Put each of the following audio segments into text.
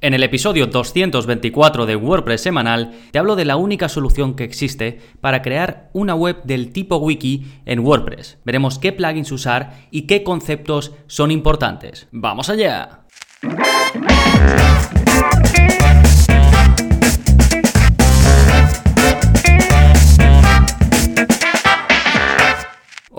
En el episodio 224 de WordPress semanal te hablo de la única solución que existe para crear una web del tipo wiki en WordPress. Veremos qué plugins usar y qué conceptos son importantes. ¡Vamos allá!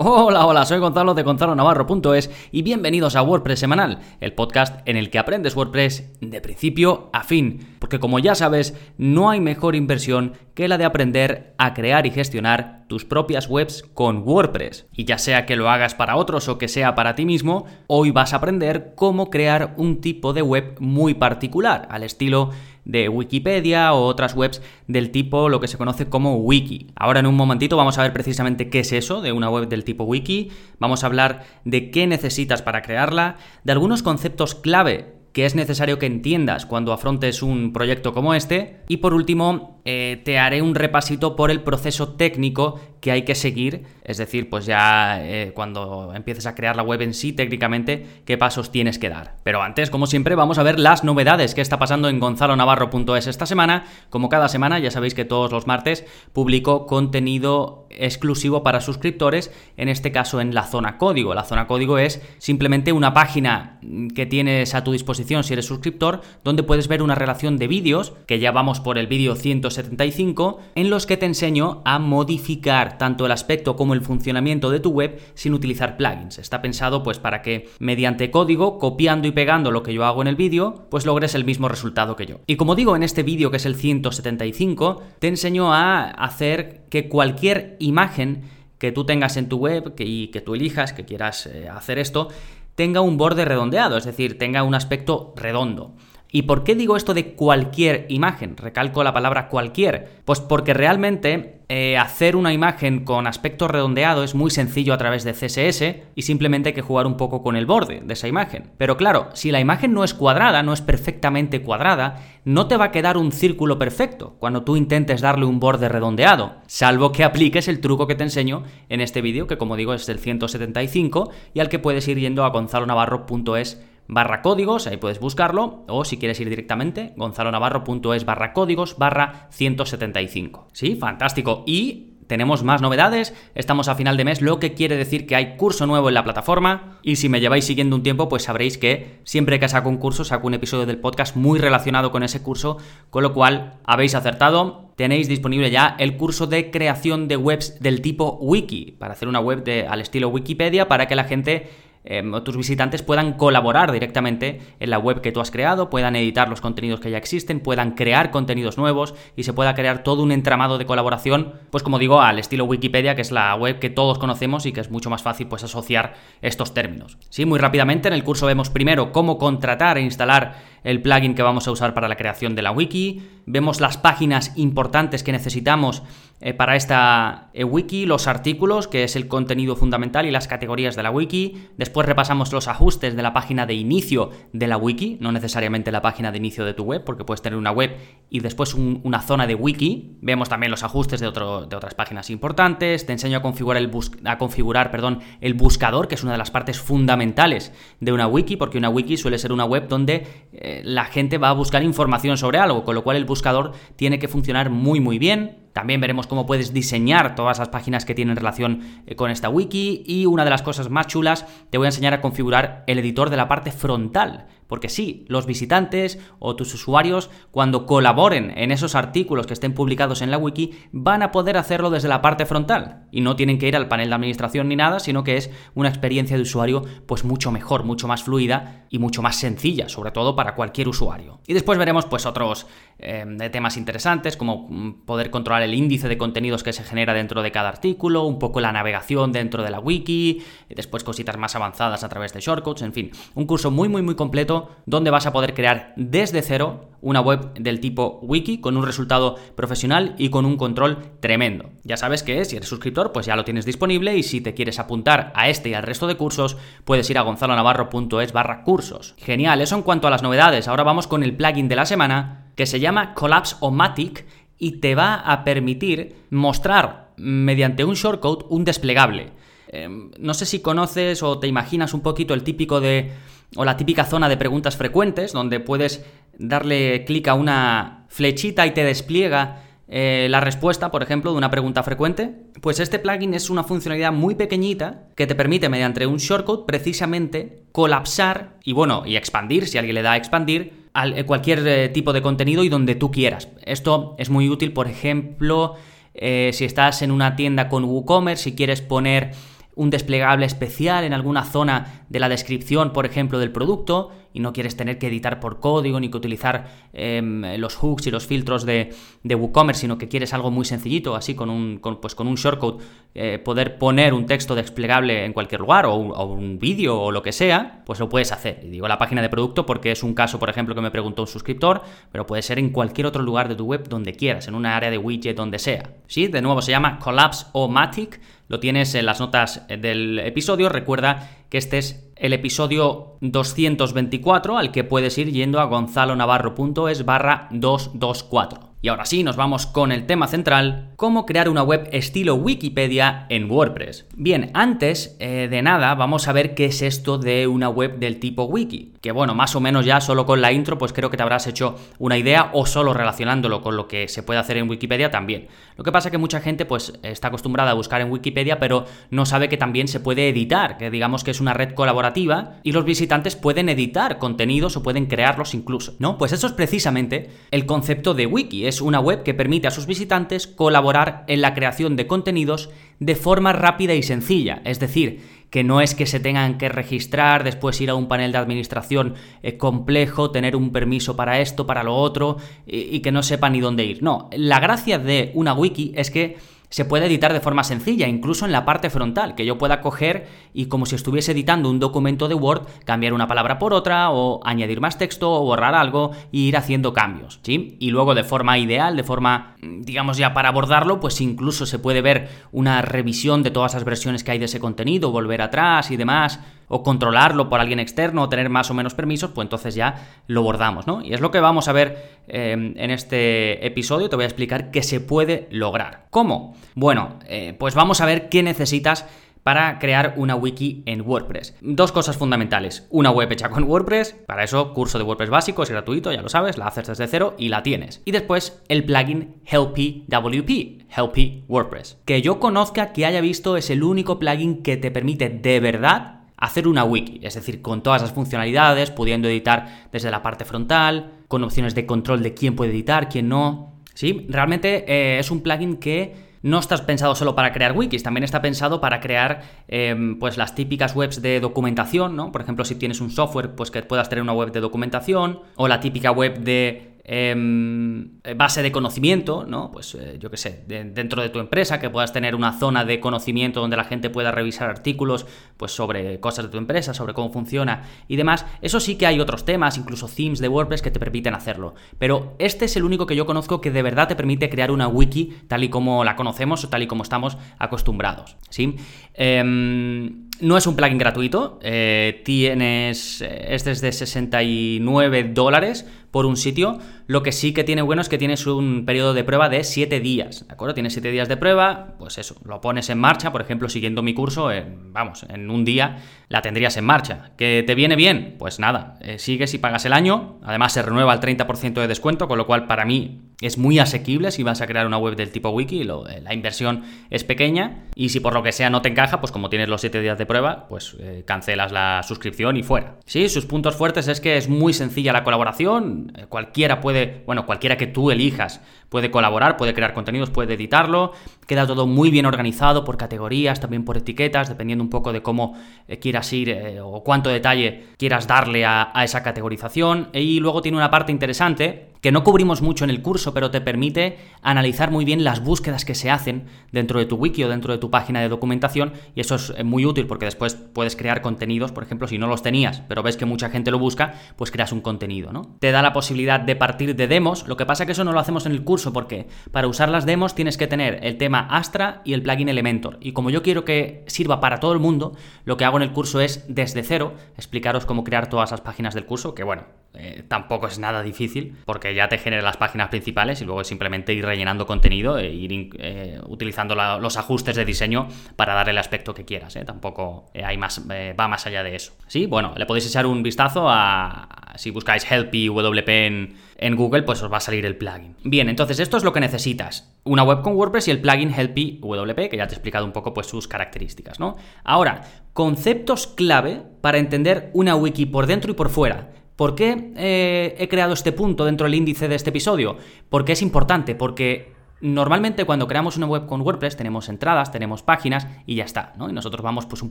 Hola, hola, soy Gonzalo de gonzalonavarro.es y bienvenidos a WordPress Semanal, el podcast en el que aprendes WordPress de principio a fin, porque como ya sabes, no hay mejor inversión que la de aprender a crear y gestionar tus propias webs con WordPress. Y ya sea que lo hagas para otros o que sea para ti mismo, hoy vas a aprender cómo crear un tipo de web muy particular, al estilo de Wikipedia o otras webs del tipo lo que se conoce como wiki. Ahora en un momentito vamos a ver precisamente qué es eso de una web del tipo wiki, vamos a hablar de qué necesitas para crearla, de algunos conceptos clave que es necesario que entiendas cuando afrontes un proyecto como este. Y por último, eh, te haré un repasito por el proceso técnico que hay que seguir, es decir, pues ya eh, cuando empieces a crear la web en sí, técnicamente, qué pasos tienes que dar. Pero antes, como siempre, vamos a ver las novedades que está pasando en gonzalonavarro.es esta semana. Como cada semana, ya sabéis que todos los martes publico contenido exclusivo para suscriptores, en este caso en la zona código. La zona código es simplemente una página que tienes a tu disposición si eres suscriptor, donde puedes ver una relación de vídeos, que ya vamos por el vídeo 175, en los que te enseño a modificar tanto el aspecto como el funcionamiento de tu web sin utilizar plugins. Está pensado pues para que mediante código, copiando y pegando lo que yo hago en el vídeo, pues logres el mismo resultado que yo. Y como digo en este vídeo que es el 175, te enseño a hacer que cualquier imagen que tú tengas en tu web y que tú elijas, que quieras eh, hacer esto, tenga un borde redondeado, es decir, tenga un aspecto redondo. ¿Y por qué digo esto de cualquier imagen? Recalco la palabra cualquier. Pues porque realmente eh, hacer una imagen con aspecto redondeado es muy sencillo a través de CSS y simplemente hay que jugar un poco con el borde de esa imagen. Pero claro, si la imagen no es cuadrada, no es perfectamente cuadrada, no te va a quedar un círculo perfecto cuando tú intentes darle un borde redondeado, salvo que apliques el truco que te enseño en este vídeo, que como digo es el 175 y al que puedes ir yendo a gonzalonavarro.es barra códigos, ahí puedes buscarlo, o si quieres ir directamente, gonzalonavarro.es barra códigos barra 175. Sí, fantástico. Y tenemos más novedades, estamos a final de mes, lo que quiere decir que hay curso nuevo en la plataforma y si me lleváis siguiendo un tiempo pues sabréis que siempre que saco un curso saco un episodio del podcast muy relacionado con ese curso, con lo cual habéis acertado, tenéis disponible ya el curso de creación de webs del tipo wiki, para hacer una web de, al estilo Wikipedia para que la gente Em, tus visitantes puedan colaborar directamente en la web que tú has creado, puedan editar los contenidos que ya existen, puedan crear contenidos nuevos y se pueda crear todo un entramado de colaboración, pues como digo, al estilo Wikipedia, que es la web que todos conocemos y que es mucho más fácil pues asociar estos términos. Sí, muy rápidamente en el curso vemos primero cómo contratar e instalar el plugin que vamos a usar para la creación de la wiki, vemos las páginas importantes que necesitamos eh, para esta eh, wiki, los artículos, que es el contenido fundamental y las categorías de la wiki. Después repasamos los ajustes de la página de inicio de la wiki, no necesariamente la página de inicio de tu web, porque puedes tener una web y después una zona de wiki. Vemos también los ajustes de, otras páginas importantes. Te enseño a configurar, el, a configurar perdón, el buscador, que es una de las partes fundamentales de una wiki, porque una wiki suele ser una web donde eh, la gente va a buscar información sobre algo, con lo cual el buscador tiene que funcionar muy muy bien. También veremos cómo puedes diseñar todas las páginas que tienen relación eh, con esta wiki y una de las cosas más chulas, te voy a enseñar a configurar el editor de la parte frontal. Porque sí, los visitantes o tus usuarios, cuando colaboren en esos artículos que estén publicados en la wiki, van a poder hacerlo desde la parte frontal. Y no tienen que ir al panel de administración ni nada, sino que es una experiencia de usuario pues mucho mejor, mucho más fluida y mucho más sencilla, sobre todo para cualquier usuario. Y después veremos pues otros eh, temas interesantes, como mm, poder controlar el índice de contenidos que se genera dentro de cada artículo, un poco la navegación dentro de la wiki, después cositas más avanzadas a través de shortcuts, en fin, un curso muy muy muy completo donde vas a poder crear desde cero una web del tipo wiki con un resultado profesional y con un control tremendo. Ya sabes que si eres suscriptor, pues ya lo tienes disponible y si te quieres apuntar a este y al resto de cursos, puedes ir a gonzalonavarro.es barra cursos. Genial, eso en cuanto a las novedades. Ahora vamos con el plugin de la semana que se llama Collapse o Matic y te va a permitir mostrar mediante un shortcode un desplegable. Em, no sé si conoces o te imaginas un poquito el típico de o la típica zona de preguntas frecuentes, donde puedes darle clic a una flechita y te despliega eh, la respuesta, por ejemplo, de una pregunta frecuente, pues este plugin es una funcionalidad muy pequeñita que te permite mediante un shortcode precisamente colapsar y bueno, y expandir, si alguien le da a expandir, eh, cualquier eh, tipo de contenido y donde tú quieras. Esto es muy útil, por ejemplo, si estás en una tienda con WooCommerce, si quieres poner un desplegable especial en alguna zona de la descripción, por ejemplo, del producto, y no quieres tener que editar por código ni que utilizar em, los hooks y los filtros de, WooCommerce, sino que quieres algo muy sencillito, así con un, pues con un shortcode, eh, poder poner un texto desplegable en cualquier lugar o un, vídeo o lo que sea, pues lo puedes hacer. Y digo la página de producto porque es un caso, por ejemplo, que me preguntó un suscriptor, pero puede ser en cualquier otro lugar de tu web donde quieras, en una área de widget donde sea. Sí, de nuevo se llama Collapse o Matic, lo tienes en las notas del episodio. Recuerda que este es el episodio 224 al que puedes ir yendo a gonzalonavarro.es barra 224. Y ahora sí, nos vamos con el tema central, cómo crear una web estilo Wikipedia en WordPress. Bien, antes eh, de nada vamos a ver qué es esto de una web del tipo wiki, que bueno, más o menos ya solo con la intro pues creo que te habrás hecho una idea o solo relacionándolo con lo que se puede hacer en Wikipedia también. Lo que pasa es que mucha gente pues está acostumbrada a buscar en Wikipedia pero no sabe que también se puede editar, que digamos que es una red colaborativa y los visitantes pueden editar contenidos o pueden crearlos incluso, ¿no? Pues eso es precisamente el concepto de wiki es una web que permite a sus visitantes colaborar en la creación de contenidos de forma rápida y sencilla, es decir, que no es que se tengan que registrar, después ir a un panel de administración eh, complejo, tener un permiso para esto, para lo otro, y que no sepan ni dónde ir. No, la gracia de una wiki es que se puede editar de forma sencilla, incluso en la parte frontal, que yo pueda coger y como si estuviese editando un documento de Word, cambiar una palabra por otra o añadir más texto o borrar algo e ir haciendo cambios, ¿sí? Y luego de forma ideal, de forma, digamos ya para abordarlo, pues incluso se puede ver una revisión de todas las versiones que hay de ese contenido, volver atrás y demás o controlarlo por alguien externo o tener más o menos permisos, pues entonces ya lo bordamos, ¿no? Y es lo que vamos a ver eh, en este episodio, te voy a explicar qué se puede lograr. ¿Cómo? Bueno, eh, pues vamos a ver qué necesitas para crear una wiki en WordPress. Dos cosas fundamentales. Una web hecha con WordPress, para eso curso de WordPress básico, es gratuito, ya lo sabes, la haces desde cero y la tienes. Y después el plugin Helpy WP, Helpy WordPress. Que yo conozca, que haya visto, es el único plugin que te permite de verdad hacer una wiki, es decir, con todas las funcionalidades, pudiendo editar desde la parte frontal, con opciones de control de quién puede editar, quién no. ¿Sí? Realmente eh, es un plugin que no está pensado solo para crear wikis, también está pensado para crear em, pues las típicas webs de documentación, ¿no? Por ejemplo, si tienes un software, pues que puedas tener una web de documentación, o la típica web de Em, base de conocimiento, ¿no? Pues eh, yo qué sé, dentro de tu empresa, que puedas tener una zona de conocimiento donde la gente pueda revisar artículos pues sobre cosas de tu empresa, sobre cómo funciona y demás. Eso sí que hay otros temas, incluso themes de WordPress que te permiten hacerlo. Pero este es el único que yo conozco que de verdad te permite crear una wiki tal y como la conocemos o tal y como estamos acostumbrados. ¿sí? Em, no es un plugin gratuito, eh, tienes, eh, es desde 69 dólares por un sitio. Lo que sí que tiene bueno es que tienes un periodo de prueba de 7 días, ¿de acuerdo? Tienes 7 días de prueba, pues eso, lo pones en marcha, por ejemplo, siguiendo mi curso, vamos, en un día la tendrías en marcha. ¿Que te viene bien? Pues nada, eh, sigues y pagas el año, además se renueva el 30% de descuento, con lo cual para mí es muy asequible si vas a crear una web del tipo wiki, eh, la inversión es pequeña y si por lo que sea no te encaja, pues como tienes los 7 días de prueba, pues eh, cancelas la suscripción y fuera. Sí, sus puntos fuertes es que es muy sencilla la colaboración, eh, cualquiera puede, bueno, cualquiera que tú elijas puede colaborar, puede crear contenidos, puede editarlo, queda todo muy bien organizado por categorías, también por etiquetas, dependiendo un poco de cómo quieras ir o cuánto detalle quieras darle a esa categorización. Y luego tiene una parte interesante que no cubrimos mucho en el curso, pero te permite analizar muy bien las búsquedas que se hacen dentro de tu wiki o dentro de tu página de documentación y eso es eh, muy útil porque después puedes crear contenidos, por ejemplo, si no los tenías, pero ves que mucha gente lo busca, pues creas un contenido, ¿no? Te da la posibilidad de partir de demos, lo que pasa que eso no lo hacemos en el curso porque para usar las demos tienes que tener el tema Astra y el plugin Elementor. Y como yo quiero que sirva para todo el mundo, lo que hago en el curso es desde cero explicaros cómo crear todas las páginas del curso, que bueno, eh, tampoco es nada difícil porque ya te genera las páginas principales y luego simplemente ir rellenando contenido e ir eh, utilizando los ajustes de diseño para darle el aspecto que quieras. ¿eh? Tampoco hay más, va más allá de eso. Sí, bueno, le podéis echar un vistazo a, si buscáis Helpy WP en, en, Google, pues os va a salir el plugin. Bien, entonces esto es lo que necesitas. Una web con WordPress y el plugin Helpy WP, que ya te he explicado un poco pues, sus características, ¿no? Ahora, conceptos clave para entender una wiki por dentro y por fuera. ¿Por qué eh, he creado este punto dentro del índice de este episodio? Porque es importante, porque Normalmente cuando creamos una web con WordPress tenemos entradas, tenemos páginas y ya está, ¿no? Y nosotros vamos pues un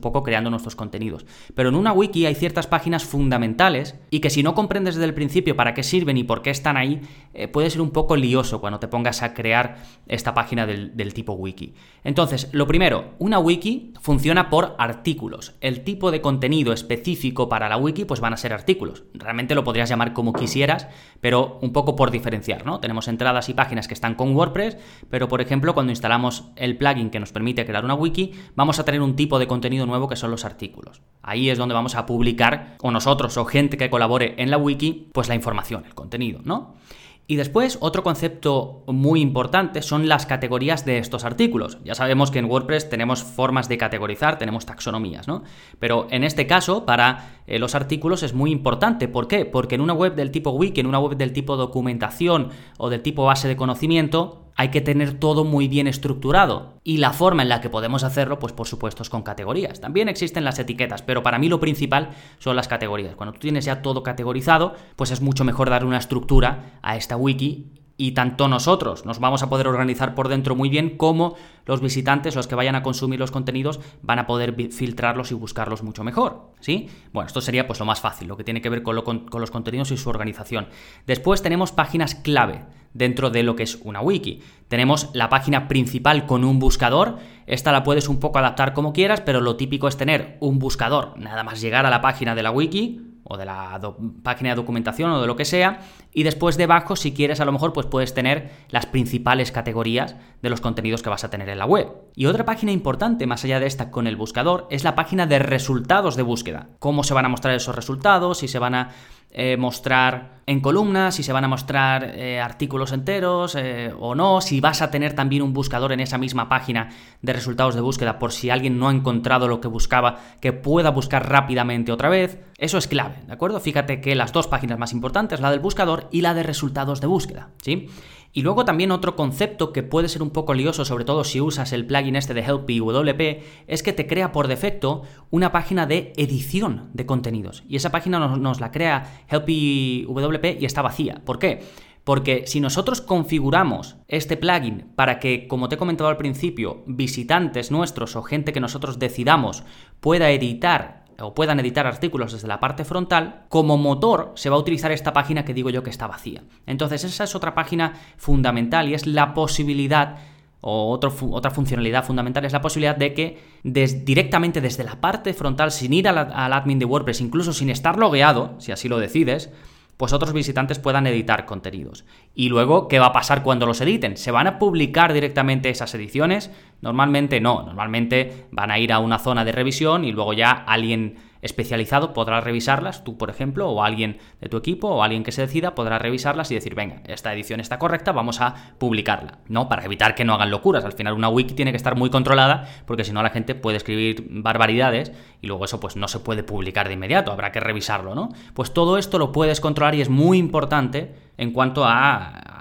poco creando nuestros contenidos. Pero en una wiki hay ciertas páginas fundamentales y que si no comprendes desde el principio para qué sirven y por qué están ahí, eh, puede ser un poco lioso cuando te pongas a crear esta página del, tipo wiki. Entonces, lo primero, una wiki funciona por artículos. El tipo de contenido específico para la wiki pues van a ser artículos. Realmente lo podrías llamar como quisieras, pero un poco por diferenciar, ¿no? Tenemos entradas y páginas que están con WordPress pero por ejemplo cuando instalamos el plugin que nos permite crear una wiki, vamos a tener un tipo de contenido nuevo que son los artículos. Ahí es donde vamos a publicar, o nosotros o gente que colabore en la wiki, pues la información, el contenido, ¿no? Y después, otro concepto muy importante son las categorías de estos artículos. Ya sabemos que en WordPress tenemos formas de categorizar, tenemos taxonomías, ¿no? Pero en este caso, para eh, los artículos es muy importante. ¿Por qué? Porque en una web del tipo wiki, en una web del tipo documentación o del tipo base de conocimiento, hay que tener todo muy bien estructurado. Y la forma en la que podemos hacerlo, pues por supuesto, es con categorías. También existen las etiquetas, pero para mí lo principal son las categorías. Cuando tú tienes ya todo categorizado, pues es mucho mejor dar una estructura a esta wiki y tanto nosotros nos vamos a poder organizar por dentro muy bien como los visitantes, los que vayan a consumir los contenidos, van a poder filtrarlos y buscarlos mucho mejor. ¿Sí? Bueno, esto sería pues lo más fácil, lo que tiene que ver con, con los contenidos y su organización. Después tenemos páginas clave dentro de lo que es una wiki. Tenemos la página principal con un buscador. Esta la puedes un poco adaptar como quieras, pero lo típico es tener un buscador, nada más llegar a la página de la wiki o de la página de documentación o de lo que sea, y después debajo, si quieres, a lo mejor pues puedes tener las principales categorías de los contenidos que vas a tener en la web. Y otra página importante, más allá de esta con el buscador, es la página de resultados de búsqueda. Cómo se van a mostrar esos resultados, si se van a eh, mostrar en columnas, si se van a mostrar eh, artículos enteros eh, o no, si vas a tener también un buscador en esa misma página de resultados de búsqueda por si alguien no ha encontrado lo que buscaba, que pueda buscar rápidamente otra vez. Eso es clave, ¿de acuerdo? Fíjate que las dos páginas más importantes, la del buscador y la de resultados de búsqueda, ¿sí? Y luego también otro concepto que puede ser un poco lioso, sobre todo si usas el plugin este de Help WP, es que te crea por defecto una página de edición de contenidos. Y esa página nos, la crea Help WP y está vacía. ¿Por qué? Porque si nosotros configuramos este plugin para que, como te he comentado al principio, visitantes nuestros o gente que nosotros decidamos pueda editar o puedan editar artículos desde la parte frontal, como motor se va a utilizar esta página que digo yo que está vacía. Entonces esa es otra página fundamental y es la posibilidad o otra funcionalidad fundamental es la posibilidad de que directamente desde la parte frontal, sin ir al admin de WordPress, incluso sin estar logueado, si así lo decides, pues otros visitantes puedan editar contenidos. Y luego, ¿qué va a pasar cuando los editen? ¿Se van a publicar directamente esas ediciones? Normalmente no, normalmente van a ir a una zona de revisión y luego ya alguien especializado podrá revisarlas, tú por ejemplo, o alguien de tu equipo, o alguien que se decida podrá revisarlas y decir, venga, esta edición está correcta, vamos a publicarla, ¿no? Para evitar que no hagan locuras. Al final una wiki tiene que estar muy controlada porque si no la gente puede escribir barbaridades y luego eso pues no se puede publicar de inmediato, habrá que revisarlo, ¿no? Pues todo esto lo puedes controlar y es muy importante en cuanto a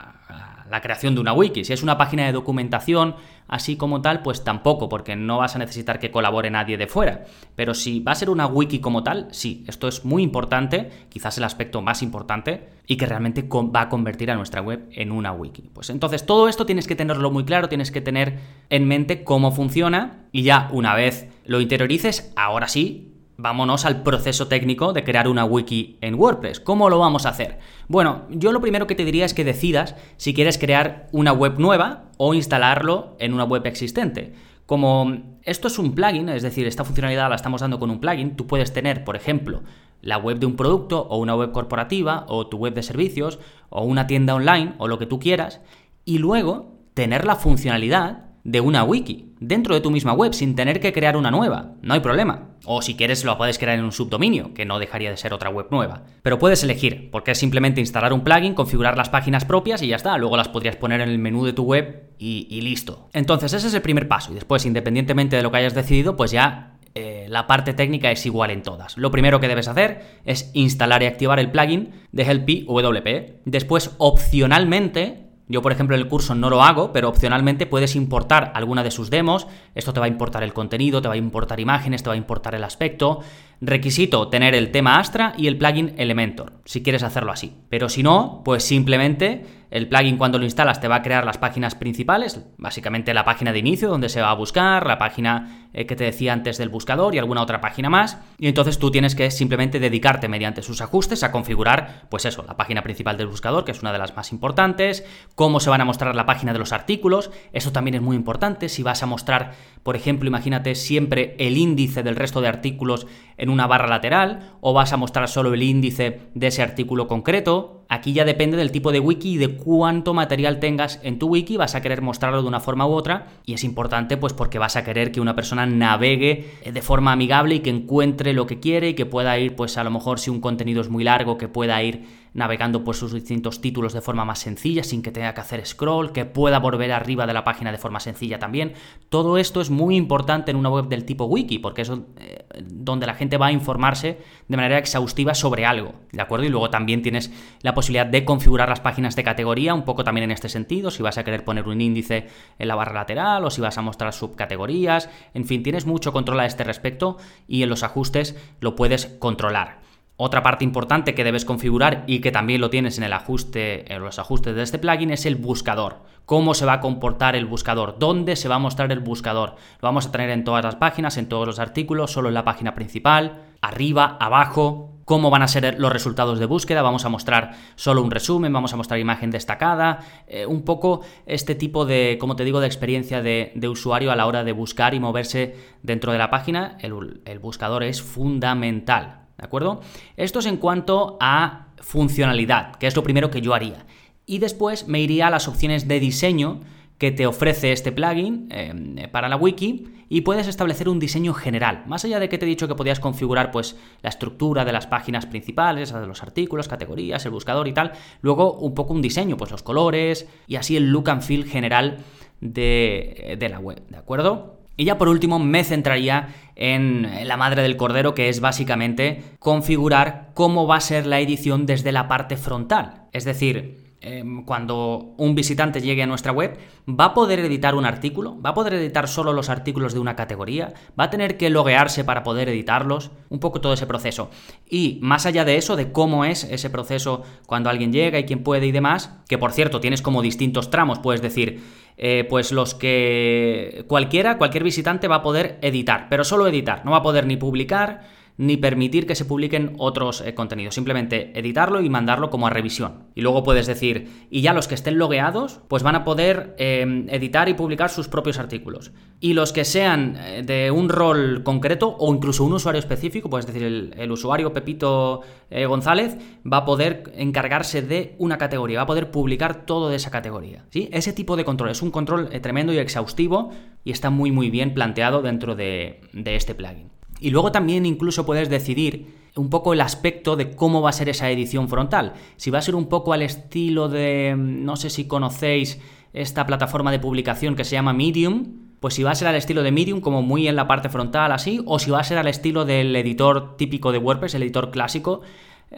la creación de una wiki. Si es una página de documentación, así como tal, pues tampoco, porque no vas a necesitar que colabore nadie de fuera. Pero si va a ser una wiki como tal, sí, esto es muy importante, quizás el aspecto más importante, y que realmente va a convertir a nuestra web en una wiki. Pues entonces todo esto tienes que tenerlo muy claro, tienes que tener en mente cómo funciona, y ya una vez lo interiorices, ahora sí, vámonos al proceso técnico de crear una wiki en WordPress. ¿Cómo lo vamos a hacer? Bueno, yo lo primero que te diría es que decidas si quieres crear una web nueva o instalarlo en una web existente. Como esto es un plugin, es decir, esta funcionalidad la estamos dando con un plugin, tú puedes tener, por ejemplo, la web de un producto o una web corporativa o tu web de servicios o una tienda online o lo que tú quieras y luego tener la funcionalidad de una wiki dentro de tu misma web sin tener que crear una nueva. No hay problema. O si quieres lo puedes crear en un subdominio, que no dejaría de ser otra web nueva. Pero puedes elegir, porque es simplemente instalar un plugin, configurar las páginas propias y ya está. Luego las podrías poner en el menú de tu web y, listo. Entonces ese es el primer paso. Y después, independientemente de lo que hayas decidido, pues ya eh, la parte técnica es igual en todas. Lo primero que debes hacer es instalar y activar el plugin de Helpy WP. Después, opcionalmente, yo, por ejemplo, en el curso no lo hago, pero opcionalmente puedes importar alguna de sus demos. Esto te va a importar el contenido, te va a importar imágenes, te va a importar el aspecto. Requisito tener el tema Astra y el plugin Elementor, si quieres hacerlo así. Pero si no, pues simplemente el plugin cuando lo instalas te va a crear las páginas principales, básicamente la página de inicio donde se va a buscar, la página eh, que te decía antes del buscador y alguna otra página más. Y entonces tú tienes que simplemente dedicarte mediante sus ajustes a configurar, pues eso, la página principal del buscador, que es una de las más importantes, cómo se van a mostrar la página de los artículos, eso también es muy importante, si vas a mostrar, por ejemplo, imagínate siempre el índice del resto de artículos en una barra lateral, o vas a mostrar solo el índice de ese artículo concreto, Aquí ya depende del tipo de wiki y de cuánto material tengas en tu wiki, vas a querer mostrarlo de una forma u otra y es importante pues porque vas a querer que una persona navegue eh, de forma amigable y que encuentre lo que quiere y que pueda ir pues a lo mejor si un contenido es muy largo que pueda ir navegando por sus distintos títulos de forma más sencilla, sin que tenga que hacer scroll, que pueda volver arriba de la página de forma sencilla también. Todo esto es muy importante en una web del tipo wiki, porque es eh, donde la gente va a informarse de manera exhaustiva sobre algo, ¿de acuerdo? Y luego también tienes la posibilidad de configurar las páginas de categoría, un poco también en este sentido, si vas a querer poner un índice en la barra lateral o si vas a mostrar subcategorías, en fin, tienes mucho control a este respecto y en los ajustes lo puedes controlar. Otra parte importante que debes configurar y que también lo tienes en el ajuste, en los ajustes de este plugin es el buscador. Cómo se va a comportar el buscador, dónde se va a mostrar el buscador. Lo vamos a tener en todas las páginas, en todos los artículos, solo en la página principal, arriba, abajo, cómo van a ser los resultados de búsqueda, vamos a mostrar solo un resumen, vamos a mostrar imagen destacada, eh, un poco este tipo de, como te digo, de experiencia de, usuario a la hora de buscar y moverse dentro de la página, el buscador es fundamental. ¿De acuerdo? Esto es en cuanto a funcionalidad, que es lo primero que yo haría. Y después me iría a las opciones de diseño que te ofrece este plugin eh, para la wiki y puedes establecer un diseño general. Más allá de que te he dicho que podías configurar pues la estructura de las páginas principales, de los artículos, categorías, el buscador y tal, luego un poco un diseño, pues los colores y así el look and feel general de, de la web, ¿de acuerdo? Y ya por último me centraría en la madre del cordero, que es básicamente configurar cómo va a ser la edición desde la parte frontal. Es decir, em, cuando un visitante llegue a nuestra web, va a poder editar un artículo, va a poder editar solo los artículos de una categoría, va a tener que loguearse para poder editarlos, un poco todo ese proceso. Y más allá de eso, de cómo es ese proceso cuando alguien llega y quién puede y demás, que por cierto tienes como distintos tramos, puedes decir, eh, pues los que cualquiera, cualquier visitante va a poder editar, pero solo editar, no va a poder ni publicar ni permitir que se publiquen otros eh, contenidos, simplemente editarlo y mandarlo como a revisión. Y luego puedes decir, y ya los que estén logueados, pues van a poder em, editar y publicar sus propios artículos. Y los que sean eh, de un rol concreto o incluso un usuario específico, puedes decir, el, usuario Pepito eh, González va a poder encargarse de una categoría, va a poder publicar todo de esa categoría. ¿sí? Ese tipo de control es un control tremendo y exhaustivo y está muy muy bien planteado dentro de este plugin. Y luego también incluso puedes decidir un poco el aspecto de cómo va a ser esa edición frontal. Si va a ser un poco al estilo de, no sé si conocéis esta plataforma de publicación que se llama Medium, pues si va a ser al estilo de Medium, como muy en la parte frontal así, o si va a ser al estilo del editor típico de WordPress, el editor clásico,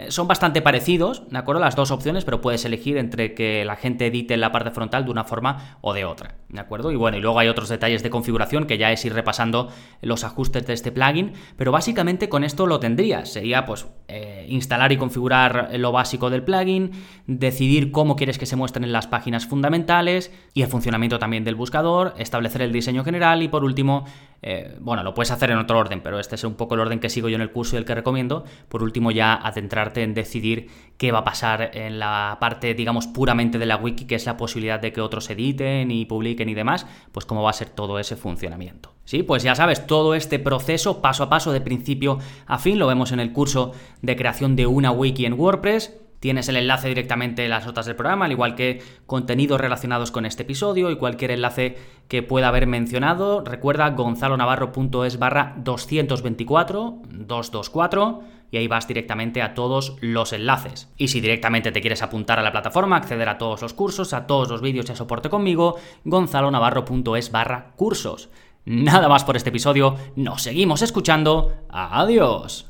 son bastante parecidos, ¿de acuerdo? Las dos opciones, pero puedes elegir entre que la gente edite la parte frontal de una forma o de otra, ¿de acuerdo? Y bueno, y luego hay otros detalles de configuración que ya es ir repasando los ajustes de este plugin, pero básicamente con esto lo tendrías. Sería pues eh, instalar y configurar lo básico del plugin, decidir cómo quieres que se muestren en las páginas fundamentales y el funcionamiento también del buscador, establecer el diseño general y por último eh, bueno, lo puedes hacer en otro orden, pero este es un poco el orden que sigo yo en el curso y el que recomiendo. Por último, ya adentrarte en decidir qué va a pasar en la parte, digamos, puramente de la wiki, que es la posibilidad de que otros editen y publiquen y demás, pues cómo va a ser todo ese funcionamiento. Sí, pues ya sabes, todo este proceso paso a paso de principio a fin lo vemos en el curso de creación de una wiki en WordPress. Tienes el enlace directamente en las notas del programa, al igual que contenidos relacionados con este episodio y cualquier enlace que pueda haber mencionado. Recuerda gonzalonavarro.es barra 224, 224 y ahí vas directamente a todos los enlaces. Y si directamente te quieres apuntar a la plataforma, acceder a todos los cursos, a todos los vídeos y a soporte conmigo, gonzalonavarro.es barra cursos. Nada más por este episodio, nos seguimos escuchando, adiós.